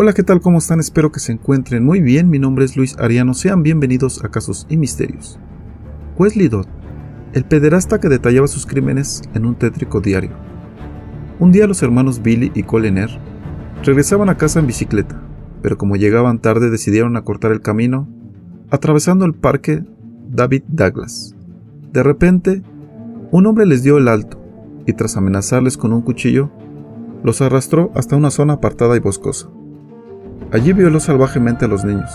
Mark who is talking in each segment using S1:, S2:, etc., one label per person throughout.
S1: Hola, ¿qué tal? ¿Cómo están? Espero que se encuentren muy bien. Mi nombre es Luis Ariano. Sean bienvenidos a Casos y Misterios. Wesley Dodd, el pederasta que detallaba sus crímenes en un tétrico diario. Un día los hermanos Billy y Coliner regresaban a casa en bicicleta, pero como llegaban tarde decidieron acortar el camino, atravesando el parque David Douglas. De repente, un hombre les dio el alto y tras amenazarles con un cuchillo, los arrastró hasta una zona apartada y boscosa. Allí violó salvajemente a los niños,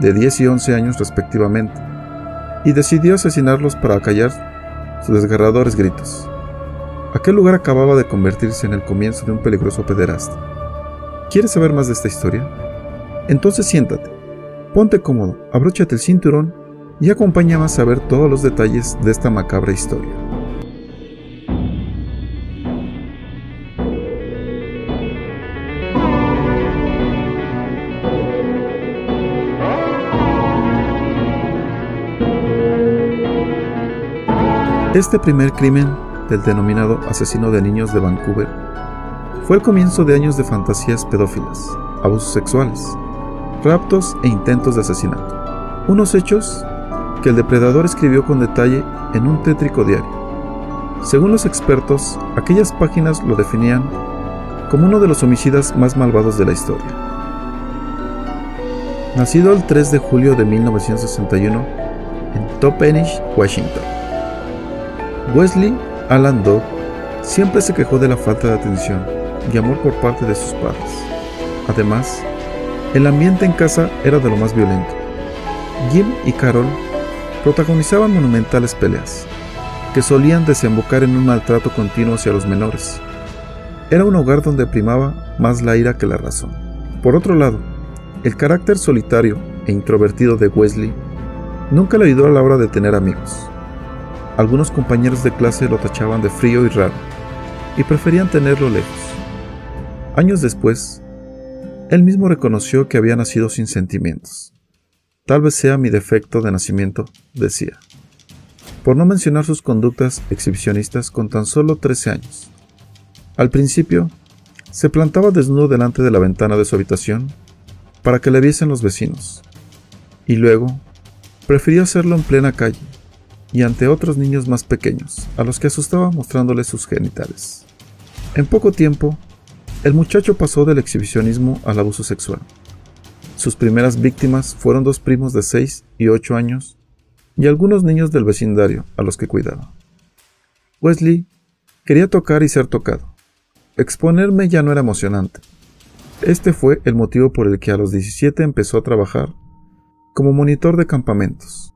S1: de 10 y 11 años respectivamente, y decidió asesinarlos para acallar sus desgarradores gritos. Aquel lugar acababa de convertirse en el comienzo de un peligroso pederasta. ¿Quieres saber más de esta historia? Entonces siéntate, ponte cómodo, abróchate el cinturón y acompáñame a saber todos los detalles de esta macabra historia. Este primer crimen del denominado asesino de niños de Vancouver fue el comienzo de años de fantasías pedófilas, abusos sexuales, raptos e intentos de asesinato. Unos hechos que el depredador escribió con detalle en un tétrico diario. Según los expertos, aquellas páginas lo definían como uno de los homicidas más malvados de la historia. Nacido el 3 de julio de 1961 en Toppenish, Washington, Wesley Alan Dodd siempre se quejó de la falta de atención y amor por parte de sus padres. Además, el ambiente en casa era de lo más violento. Jim y Carol protagonizaban monumentales peleas, que solían desembocar en un maltrato continuo hacia los menores. Era un hogar donde primaba más la ira que la razón. Por otro lado, el carácter solitario e introvertido de Wesley nunca le ayudó a la hora de tener amigos. Algunos compañeros de clase lo tachaban de frío y raro, y preferían tenerlo lejos. Años después, él mismo reconoció que había nacido sin sentimientos. Tal vez sea mi defecto de nacimiento, decía, por no mencionar sus conductas exhibicionistas con tan solo 13 años. Al principio, se plantaba desnudo delante de la ventana de su habitación para que le viesen los vecinos, y luego prefirió hacerlo en plena calle, y ante otros niños más pequeños, a los que asustaba mostrándoles sus genitales. En poco tiempo, el muchacho pasó del exhibicionismo al abuso sexual. Sus primeras víctimas fueron dos primos de 6 y 8 años y algunos niños del vecindario a los que cuidaba. Wesley quería tocar y ser tocado. Exponerme ya no era emocionante. Este fue el motivo por el que a los 17 empezó a trabajar como monitor de campamentos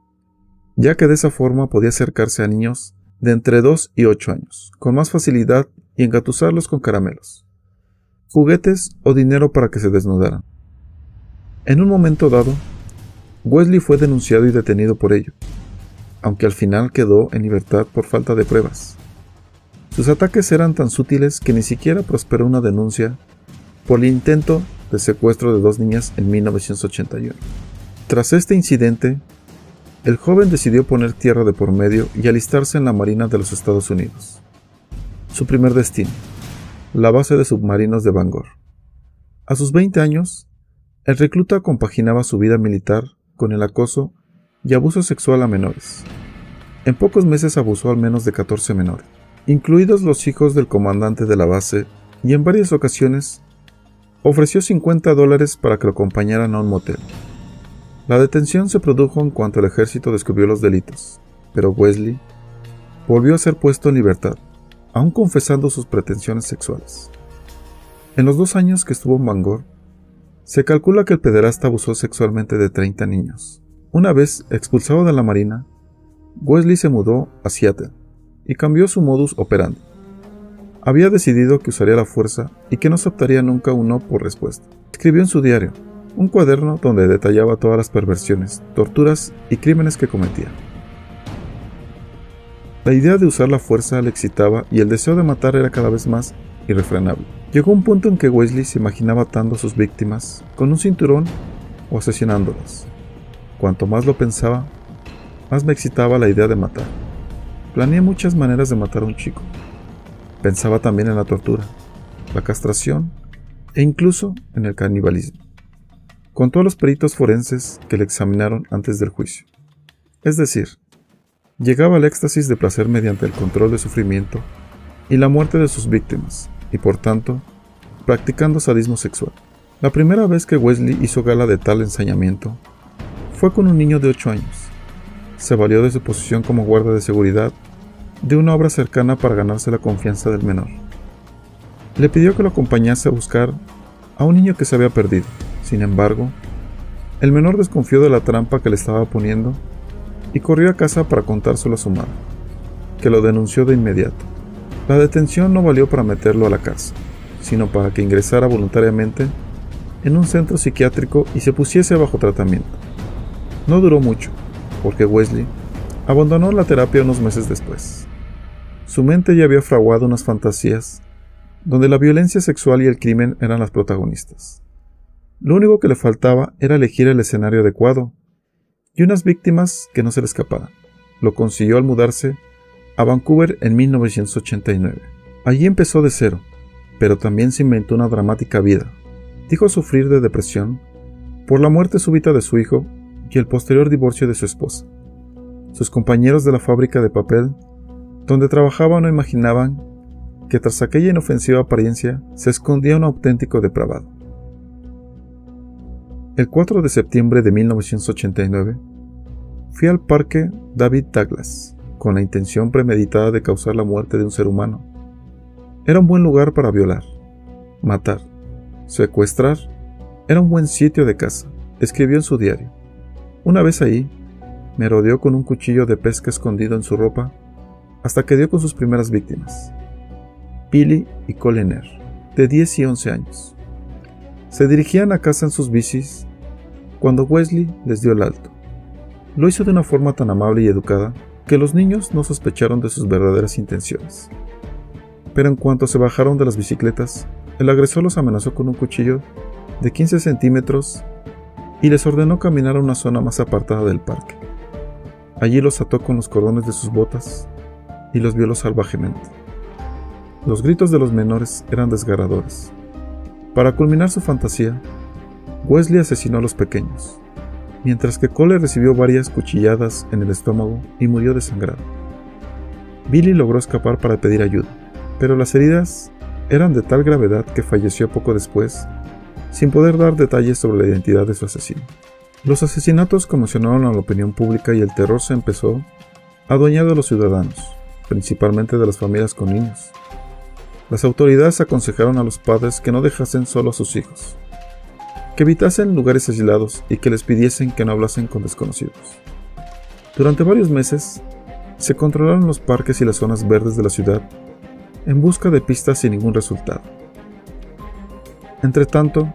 S1: ya que de esa forma podía acercarse a niños de entre 2 y 8 años, con más facilidad y engatusarlos con caramelos, juguetes o dinero para que se desnudaran. En un momento dado, Wesley fue denunciado y detenido por ello, aunque al final quedó en libertad por falta de pruebas. Sus ataques eran tan sutiles que ni siquiera prosperó una denuncia por el intento de secuestro de dos niñas en 1981. Tras este incidente, el joven decidió poner tierra de por medio y alistarse en la Marina de los Estados Unidos. Su primer destino, la base de submarinos de Bangor. A sus 20 años, el recluta compaginaba su vida militar con el acoso y abuso sexual a menores. En pocos meses abusó al menos de 14 menores, incluidos los hijos del comandante de la base, y en varias ocasiones ofreció 50 dólares para que lo acompañaran a un motel. La detención se produjo en cuanto el ejército descubrió los delitos, pero Wesley volvió a ser puesto en libertad, aún confesando sus pretensiones sexuales. En los dos años que estuvo en Bangor, se calcula que el pederasta abusó sexualmente de 30 niños. Una vez expulsado de la Marina, Wesley se mudó a Seattle y cambió su modus operandi. Había decidido que usaría la fuerza y que no aceptaría nunca un no por respuesta. Escribió en su diario, un cuaderno donde detallaba todas las perversiones, torturas y crímenes que cometía. La idea de usar la fuerza le excitaba y el deseo de matar era cada vez más irrefrenable. Llegó un punto en que Wesley se imaginaba atando a sus víctimas con un cinturón o asesinándolas. Cuanto más lo pensaba, más me excitaba la idea de matar. Planeé muchas maneras de matar a un chico. Pensaba también en la tortura, la castración e incluso en el canibalismo. Contó a los peritos forenses que le examinaron antes del juicio. Es decir, llegaba al éxtasis de placer mediante el control de sufrimiento y la muerte de sus víctimas, y por tanto, practicando sadismo sexual. La primera vez que Wesley hizo gala de tal ensañamiento fue con un niño de 8 años. Se valió de su posición como guardia de seguridad de una obra cercana para ganarse la confianza del menor. Le pidió que lo acompañase a buscar a un niño que se había perdido. Sin embargo, el menor desconfió de la trampa que le estaba poniendo y corrió a casa para contárselo a su madre, que lo denunció de inmediato. La detención no valió para meterlo a la cárcel, sino para que ingresara voluntariamente en un centro psiquiátrico y se pusiese bajo tratamiento. No duró mucho, porque Wesley abandonó la terapia unos meses después. Su mente ya había fraguado unas fantasías donde la violencia sexual y el crimen eran las protagonistas. Lo único que le faltaba era elegir el escenario adecuado y unas víctimas que no se le escaparan. Lo consiguió al mudarse a Vancouver en 1989. Allí empezó de cero, pero también se inventó una dramática vida. Dijo sufrir de depresión por la muerte súbita de su hijo y el posterior divorcio de su esposa. Sus compañeros de la fábrica de papel, donde trabajaba, no imaginaban que tras aquella inofensiva apariencia se escondía un auténtico depravado. El 4 de septiembre de 1989, fui al parque David Douglas, con la intención premeditada de causar la muerte de un ser humano. Era un buen lugar para violar, matar, secuestrar. Era un buen sitio de caza, escribió en su diario. Una vez ahí, me rodeó con un cuchillo de pesca escondido en su ropa hasta que dio con sus primeras víctimas, Billy y Coliner, de 10 y 11 años. Se dirigían a casa en sus bicis cuando Wesley les dio el alto. Lo hizo de una forma tan amable y educada que los niños no sospecharon de sus verdaderas intenciones. Pero en cuanto se bajaron de las bicicletas, el agresor los amenazó con un cuchillo de 15 centímetros y les ordenó caminar a una zona más apartada del parque. Allí los ató con los cordones de sus botas y los violó salvajemente. Los gritos de los menores eran desgarradores. Para culminar su fantasía, Wesley asesinó a los pequeños, mientras que Cole recibió varias cuchilladas en el estómago y murió desangrado. Billy logró escapar para pedir ayuda, pero las heridas eran de tal gravedad que falleció poco después, sin poder dar detalles sobre la identidad de su asesino. Los asesinatos conmocionaron a la opinión pública y el terror se empezó a de los ciudadanos, principalmente de las familias con niños. Las autoridades aconsejaron a los padres que no dejasen solo a sus hijos, que evitasen lugares aislados y que les pidiesen que no hablasen con desconocidos. Durante varios meses, se controlaron los parques y las zonas verdes de la ciudad en busca de pistas sin ningún resultado. Entretanto,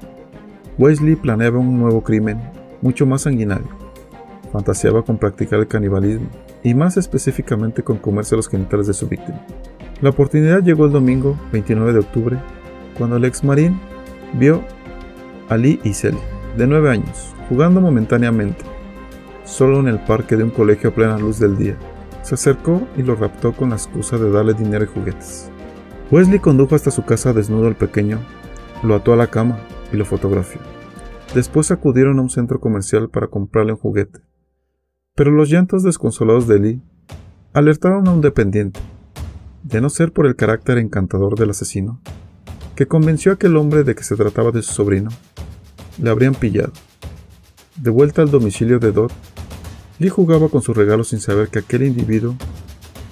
S1: Wesley planeaba un nuevo crimen mucho más sanguinario. Fantaseaba con practicar el canibalismo, y más específicamente con comerse los genitales de su víctima. La oportunidad llegó el domingo 29 de octubre, cuando el ex marín vio a Lee y Sally, de 9 años, jugando momentáneamente, solo en el parque de un colegio a plena luz del día. Se acercó y lo raptó con la excusa de darle dinero y juguetes. Wesley condujo hasta su casa desnudo al pequeño, lo ató a la cama y lo fotografió. Después acudieron a un centro comercial para comprarle un juguete. Pero los llantos desconsolados de Lee alertaron a un dependiente, de no ser por el carácter encantador del asesino, que convenció a aquel hombre de que se trataba de su sobrino. Le habrían pillado. De vuelta al domicilio de Dot, Lee jugaba con su regalo sin saber que aquel individuo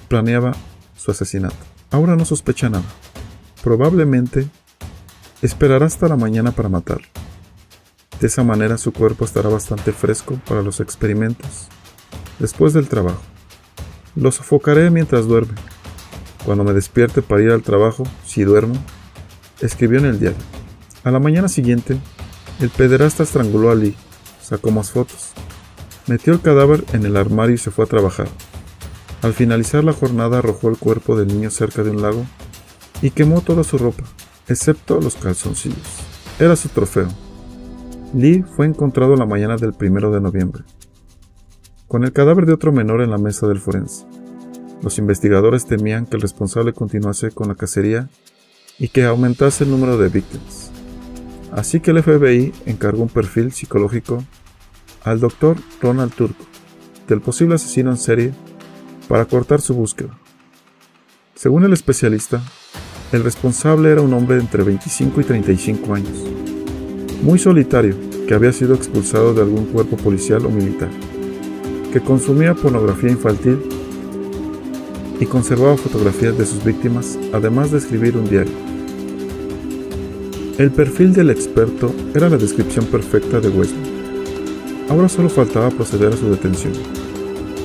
S1: planeaba su asesinato. Ahora no sospecha nada. Probablemente esperará hasta la mañana para matarlo. De esa manera su cuerpo estará bastante fresco para los experimentos. Después del trabajo. Lo sofocaré mientras duerme. Cuando me despierte para ir al trabajo, si duermo, escribió en el diario. A la mañana siguiente, el pederasta estranguló a Lee, sacó más fotos, metió el cadáver en el armario y se fue a trabajar. Al finalizar la jornada arrojó el cuerpo del niño cerca de un lago y quemó toda su ropa, excepto los calzoncillos. Era su trofeo. Lee fue encontrado la mañana del primero de noviembre, con el cadáver de otro menor en la mesa del forense. Los investigadores temían que el responsable continuase con la cacería y que aumentase el número de víctimas. Así que el FBI encargó un perfil psicológico al doctor Ronald Turco, del posible asesino en serie, para cortar su búsqueda. Según el especialista, el responsable era un hombre de entre 25 y 35 años, muy solitario, que había sido expulsado de algún cuerpo policial o militar, que consumía pornografía infantil y conservaba fotografías de sus víctimas, además de escribir un diario. El perfil del experto era la descripción perfecta de Wesley. Ahora solo faltaba proceder a su detención,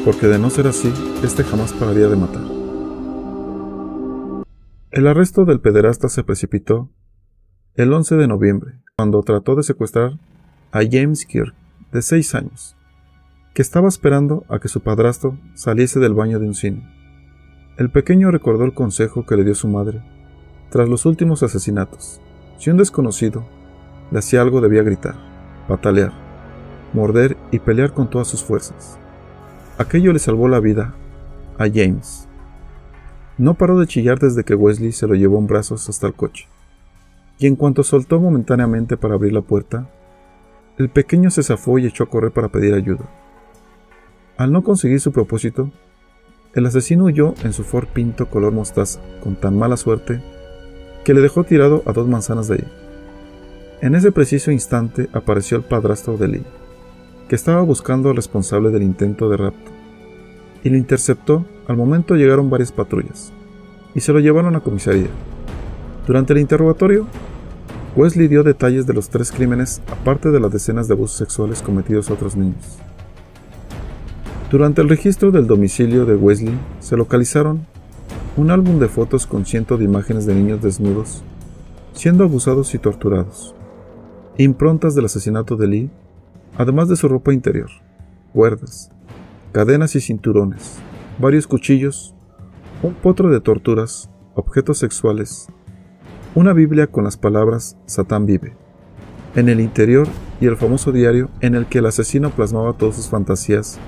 S1: porque de no ser así, este jamás pararía de matar. El arresto del pederasta se precipitó el 11 de noviembre, cuando trató de secuestrar a James Kirk, de 6 años, que estaba esperando a que su padrastro saliese del baño de un cine. El pequeño recordó el consejo que le dio su madre tras los últimos asesinatos. Si un desconocido le hacía algo debía gritar, patalear, morder y pelear con todas sus fuerzas. Aquello le salvó la vida a James. No paró de chillar desde que Wesley se lo llevó en brazos hasta el coche. Y en cuanto soltó momentáneamente para abrir la puerta, el pequeño se zafó y echó a correr para pedir ayuda. Al no conseguir su propósito, el asesino huyó en su Ford Pinto color mostaza, con tan mala suerte que le dejó tirado a dos manzanas de ahí. En ese preciso instante apareció el padrastro de Lee, que estaba buscando al responsable del intento de rapto, y lo interceptó. Al momento llegaron varias patrullas, y se lo llevaron a comisaría. Durante el interrogatorio, Wesley dio detalles de los tres crímenes, aparte de las decenas de abusos sexuales cometidos a otros niños. Durante el registro del domicilio de Wesley se localizaron un álbum de fotos con cientos de imágenes de niños desnudos siendo abusados y torturados, improntas del asesinato de Lee, además de su ropa interior, cuerdas, cadenas y cinturones, varios cuchillos, un potro de torturas, objetos sexuales, una Biblia con las palabras Satán vive, en el interior y el famoso diario en el que el asesino plasmaba todas sus fantasías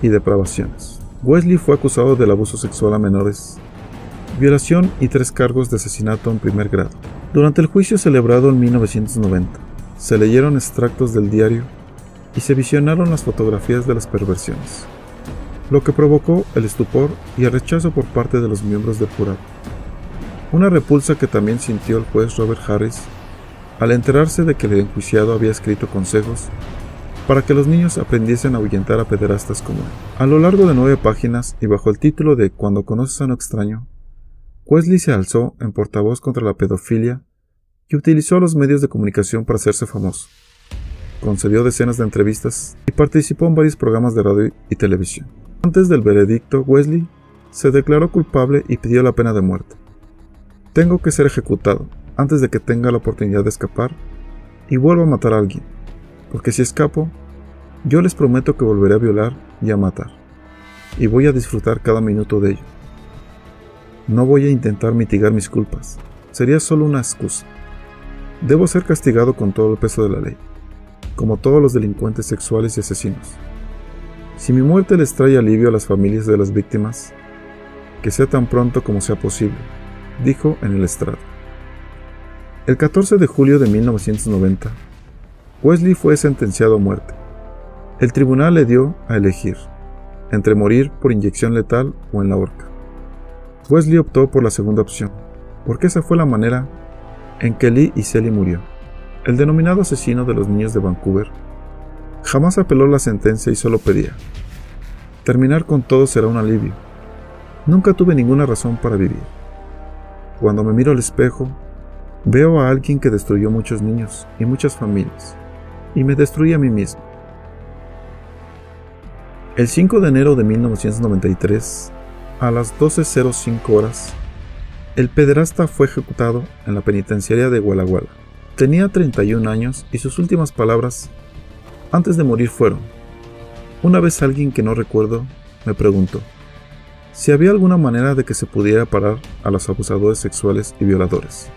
S1: y depravaciones. Wesley fue acusado del abuso sexual a menores, violación y tres cargos de asesinato en primer grado. Durante el juicio celebrado en 1990, se leyeron extractos del diario y se visionaron las fotografías de las perversiones, lo que provocó el estupor y el rechazo por parte de los miembros del jurado. Una repulsa que también sintió el juez Robert Harris al enterarse de que el enjuiciado había escrito consejos para que los niños aprendiesen a ahuyentar a pederastas como él. A lo largo de nueve páginas y bajo el título de Cuando conoces a un extraño, Wesley se alzó en portavoz contra la pedofilia y utilizó los medios de comunicación para hacerse famoso. Concedió decenas de entrevistas y participó en varios programas de radio y televisión. Antes del veredicto, Wesley se declaró culpable y pidió la pena de muerte. Tengo que ser ejecutado antes de que tenga la oportunidad de escapar y vuelva a matar a alguien porque si escapo, yo les prometo que volveré a violar y a matar, y voy a disfrutar cada minuto de ello. No voy a intentar mitigar mis culpas, sería solo una excusa. Debo ser castigado con todo el peso de la ley, como todos los delincuentes sexuales y asesinos. Si mi muerte les trae alivio a las familias de las víctimas, que sea tan pronto como sea posible, dijo en el estrado. El 14 de julio de 1990, Wesley fue sentenciado a muerte. El tribunal le dio a elegir entre morir por inyección letal o en la horca. Wesley optó por la segunda opción, porque esa fue la manera en que Lee y Sally murió. El denominado asesino de los niños de Vancouver jamás apeló la sentencia y solo pedía, terminar con todo será un alivio. Nunca tuve ninguna razón para vivir. Cuando me miro al espejo, veo a alguien que destruyó muchos niños y muchas familias y me destruí a mí mismo. El 5 de enero de 1993, a las 12.05 horas, el pederasta fue ejecutado en la penitenciaria de Gualaguala. Tenía 31 años y sus últimas palabras antes de morir fueron, una vez alguien que no recuerdo me preguntó si había alguna manera de que se pudiera parar a los abusadores sexuales y violadores.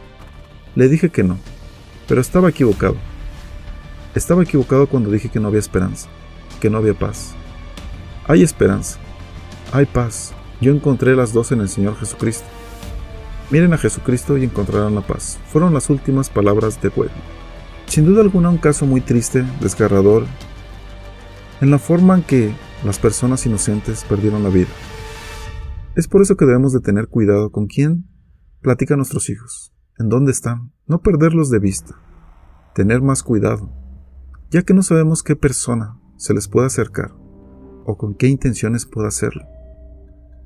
S1: Le dije que no, pero estaba equivocado. Estaba equivocado cuando dije que no había esperanza, que no había paz. Hay esperanza, hay paz. Yo encontré las dos en el Señor Jesucristo. Miren a Jesucristo y encontrarán la paz. Fueron las últimas palabras de Wesley. Sin duda alguna un caso muy triste, desgarrador, en la forma en que las personas inocentes perdieron la vida. Es por eso que debemos de tener cuidado con quién platica nuestros hijos, en dónde están, no perderlos de vista, tener más cuidado, ya que no sabemos qué persona se les puede acercar o con qué intenciones puede hacerlo.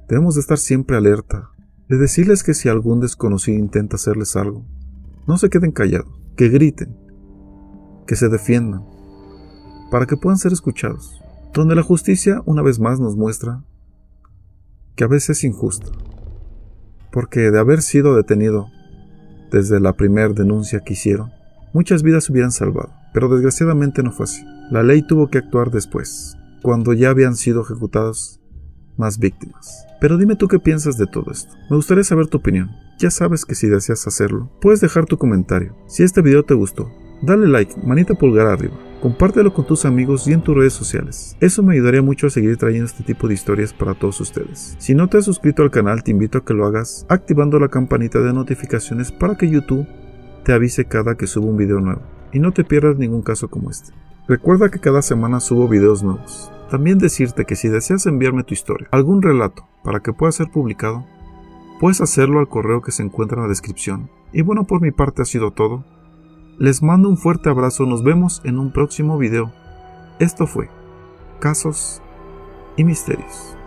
S1: Debemos de estar siempre alerta, de decirles que si algún desconocido intenta hacerles algo, no se queden callados, que griten, que se defiendan, para que puedan ser escuchados, donde la justicia una vez más nos muestra que a veces es injusta, porque de haber sido detenido desde la primera denuncia que hicieron, muchas vidas se hubieran salvado, pero desgraciadamente no fue así. La ley tuvo que actuar después, cuando ya habían sido ejecutadas más víctimas. Pero dime tú qué piensas de todo esto. Me gustaría saber tu opinión. Ya sabes que si deseas hacerlo, puedes dejar tu comentario. Si este video te gustó, Dale like, manita pulgar arriba. Compártelo con tus amigos y en tus redes sociales. Eso me ayudaría mucho a seguir trayendo este tipo de historias para todos ustedes. Si no te has suscrito al canal, te invito a que lo hagas activando la campanita de notificaciones para que YouTube te avise cada que subo un video nuevo y no te pierdas ningún caso como este. Recuerda que cada semana subo videos nuevos. También decirte que si deseas enviarme tu historia, algún relato para que pueda ser publicado, puedes hacerlo al correo que se encuentra en la descripción. Y bueno, por mi parte ha sido todo. Les mando un fuerte abrazo, nos vemos en un próximo video. Esto fue Casos y Misterios.